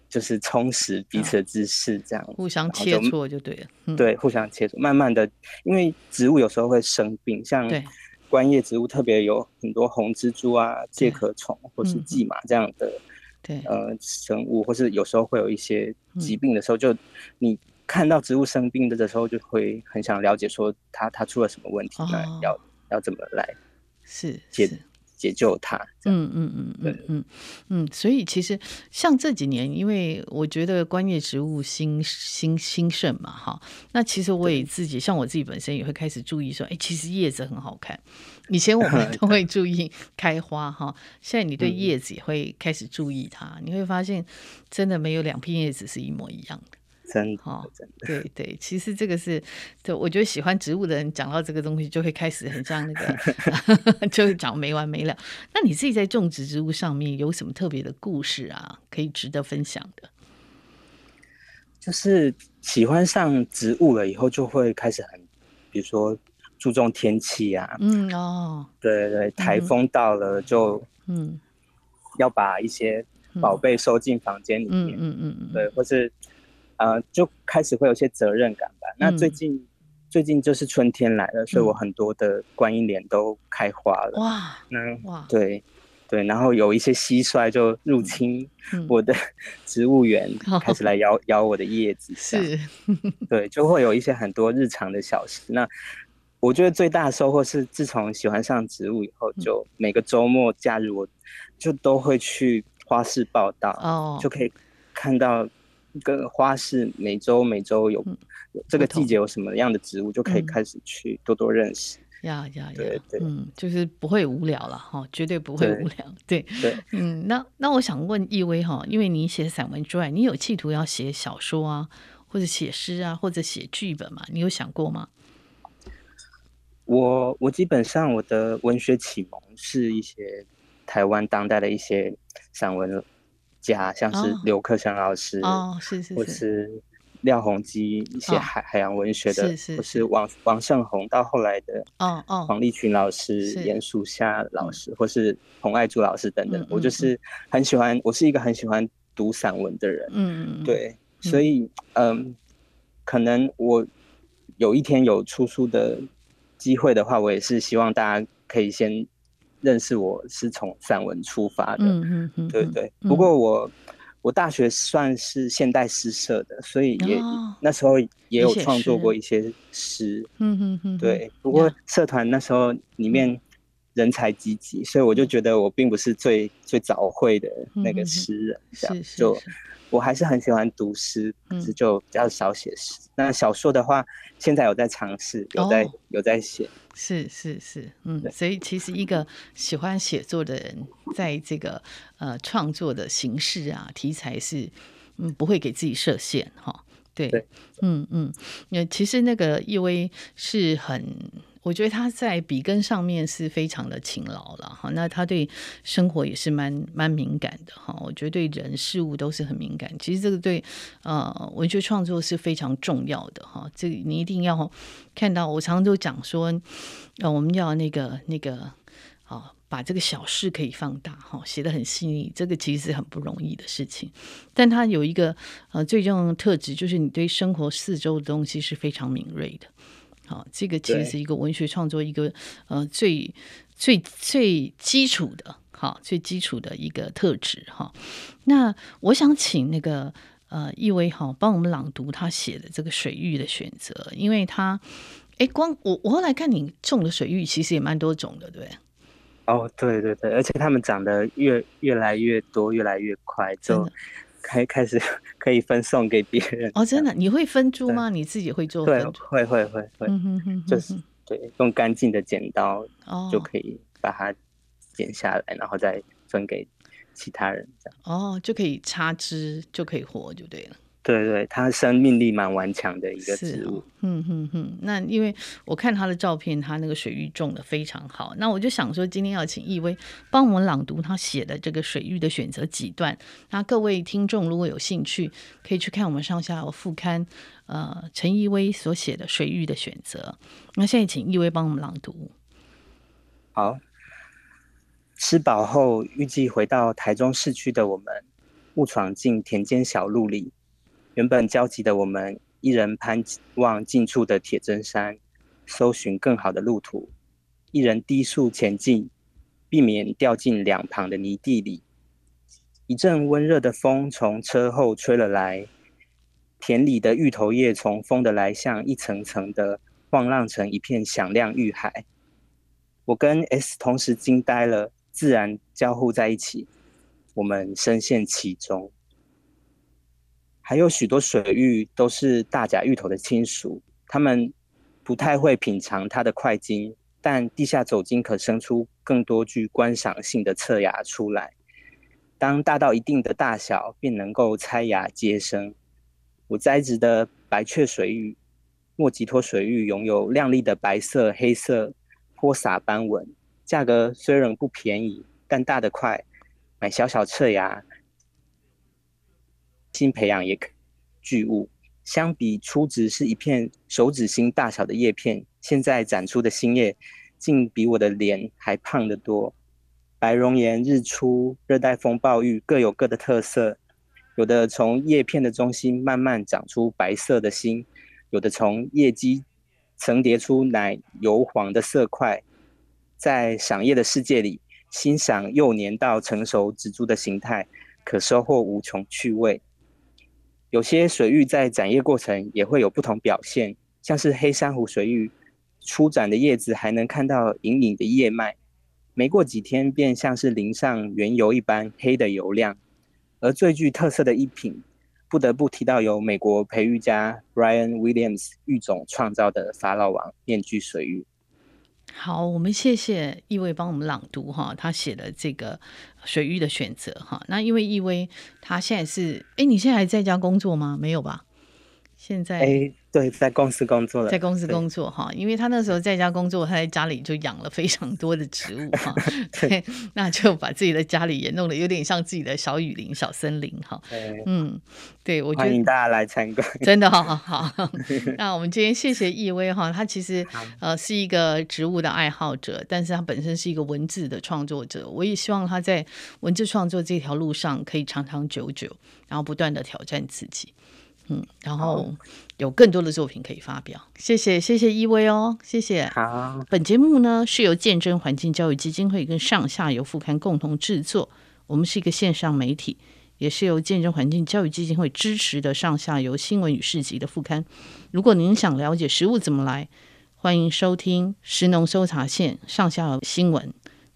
就是充实彼此的知识，这样、嗯、互相切磋就对了，嗯、对，互相切磋，慢慢的，因为植物有时候会生病，像观叶植物特别有很多红蜘蛛啊、介壳虫或是蓟马这样的。对，呃，生物或是有时候会有一些疾病的时候，嗯、就你看到植物生病的时候，就会很想了解说它它出了什么问题，那、哦、要要怎么来是解是解救它？嗯嗯嗯嗯嗯嗯，所以其实像这几年，因为我觉得观叶植物兴兴兴盛嘛，哈，那其实我也自己像我自己本身也会开始注意说，哎，其实叶子很好看。以前我们 都会注意开花哈，现在你对叶子也会开始注意它，嗯、你会发现真的没有两片叶子是一模一样的，真的哈，对 对，其实这个是，对，我觉得喜欢植物的人讲到这个东西就会开始很像那个，就会讲没完没了。那你自己在种植植物上面有什么特别的故事啊，可以值得分享的？就是喜欢上植物了以后，就会开始很，比如说。注重天气啊，嗯哦，对对，台风到了就，嗯，要把一些宝贝收进房间里面，嗯嗯嗯，对，或是呃，就开始会有些责任感吧。那最近、嗯、最近就是春天来了，所以我很多的观音莲都开花了。哇，那哇，对对，然后有一些蟋蟀就入侵我的 植物园，嗯、开始来咬咬我的叶子。是，对，就会有一些很多日常的小事。那我觉得最大的收获是，自从喜欢上植物以后，就每个周末假日，我就都会去花市报道，哦，就可以看到一个花市每周每周有这个季节有什么样的植物，就可以开始去多多认识。呀呀呀，嗯，就是不会无聊了哈，绝对不会无聊。对对，嗯，那那我想问易威哈，因为你写散文之外，你有企图要写小说啊，或者写诗啊，或者写剧本吗？你有想过吗？我我基本上我的文学启蒙是一些台湾当代的一些散文家，像是刘克襄老师哦，是是是，或是。廖鸿基一些海海洋文学的，或是王王胜宏到后来的哦哦。黄立群老师、严淑夏老师，或是洪爱珠老师等等，我就是很喜欢，我是一个很喜欢读散文的人，嗯嗯，对，所以嗯，可能我有一天有出书的。机会的话，我也是希望大家可以先认识我，是从散文出发的，嗯嗯嗯，对对。不过我我大学算是现代诗社的，所以也那时候也有创作过一些诗，嗯嗯嗯，对。不过社团那时候里面人才济济，所以我就觉得我并不是最最早会的那个诗人，这样就。我还是很喜欢读诗，可是就比较少写诗。嗯、那小说的话，现在有在尝试，有在、哦、有在写。是是是，嗯，所以其实一个喜欢写作的人，在这个呃创作的形式啊、题材是，嗯，不会给自己设限哈。对，对嗯嗯，那其实那个易威是很。我觉得他在笔根上面是非常的勤劳了哈，那他对生活也是蛮蛮敏感的哈。我觉得对人事物都是很敏感，其实这个对呃文学创作是非常重要的哈。这个你一定要看到，我常常都讲说，呃，我们要那个那个啊，把这个小事可以放大哈，写得很细腻，这个其实是很不容易的事情。但他有一个呃最重要的特质，就是你对生活四周的东西是非常敏锐的。好，这个其实是一个文学创作一个呃最最最基础的，好最基础的一个特质哈。那我想请那个呃易威哈帮我们朗读他写的这个水域的选择，因为他哎光我我后来看你种的水域其实也蛮多种的，对？哦，对对对，而且他们长得越越来越多，越来越快，就。开开始 可以分送给别人哦，真的？你会分株吗？你自己会做分？对，会会会会，就是对，用干净的剪刀就可以把它剪下来，然后再分给其他人，这样哦，就可以插枝，就可以活，就对了。对对，它生命力蛮顽强的一个植物。嗯嗯嗯。那因为我看他的照片，他那个水域种的非常好。那我就想说，今天要请易威帮我们朗读他写的这个水域的选择几段。那各位听众如果有兴趣，可以去看我们上下游副刊，呃，陈易威所写的水域的选择。那现在请易威帮我们朗读。好，吃饱后，预计回到台中市区的我们，误闯进田间小路里。原本焦急的我们，一人攀望近处的铁针山，搜寻更好的路途；一人低速前进，避免掉进两旁的泥地里。一阵温热的风从车后吹了来，田里的芋头叶从风的来向一层层的晃浪成一片响亮玉海。我跟 S 同时惊呆了，自然交互在一起，我们深陷其中。还有许多水域都是大甲芋头的亲属，他们不太会品尝它的块茎，但地下走茎可生出更多具观赏性的侧芽出来。当大到一定的大小，便能够拆芽接生。我栽植的白雀水域、莫吉托水域拥有亮丽的白色、黑色泼洒斑纹，价格虽然不便宜，但大的快，买小小侧芽。新培养也可巨物，相比初植是一片手指心大小的叶片，现在展出的新叶竟比我的脸还胖得多。白熔岩、日出、热带风暴芋各有各的特色，有的从叶片的中心慢慢长出白色的心，有的从叶基层叠出奶油黄的色块。在赏叶的世界里，欣赏幼年到成熟植株的形态，可收获无穷趣味。有些水域在展叶过程也会有不同表现，像是黑珊瑚水域，初展的叶子还能看到隐隐的叶脉，没过几天便像是淋上原油一般黑的油亮。而最具特色的一品，不得不提到由美国培育家 Brian Williams 育种创造的法老王面具水域。好，我们谢谢易威帮我们朗读哈，他写的这个水域的选择哈。那因为易威他现在是，哎，你现在还在家工作吗？没有吧？现在哎。对，在公司工作了，在公司工作哈，因为他那时候在家工作，他在家里就养了非常多的植物哈，对，那就把自己的家里也弄得有点像自己的小雨林、小森林哈。嗯，对，我觉得欢迎大家来参观，真的好好。那我们今天谢谢易威哈，他其实呃是一个植物的爱好者，但是他本身是一个文字的创作者。我也希望他在文字创作这条路上可以长长久久，然后不断的挑战自己。嗯，然后有更多的作品可以发表。谢谢，谢谢易威哦，谢谢。好，本节目呢是由见证环境教育基金会跟上下游副刊共同制作。我们是一个线上媒体，也是由见证环境教育基金会支持的上下游新闻与市集的副刊。如果您想了解食物怎么来，欢迎收听食农搜查线上下游新闻。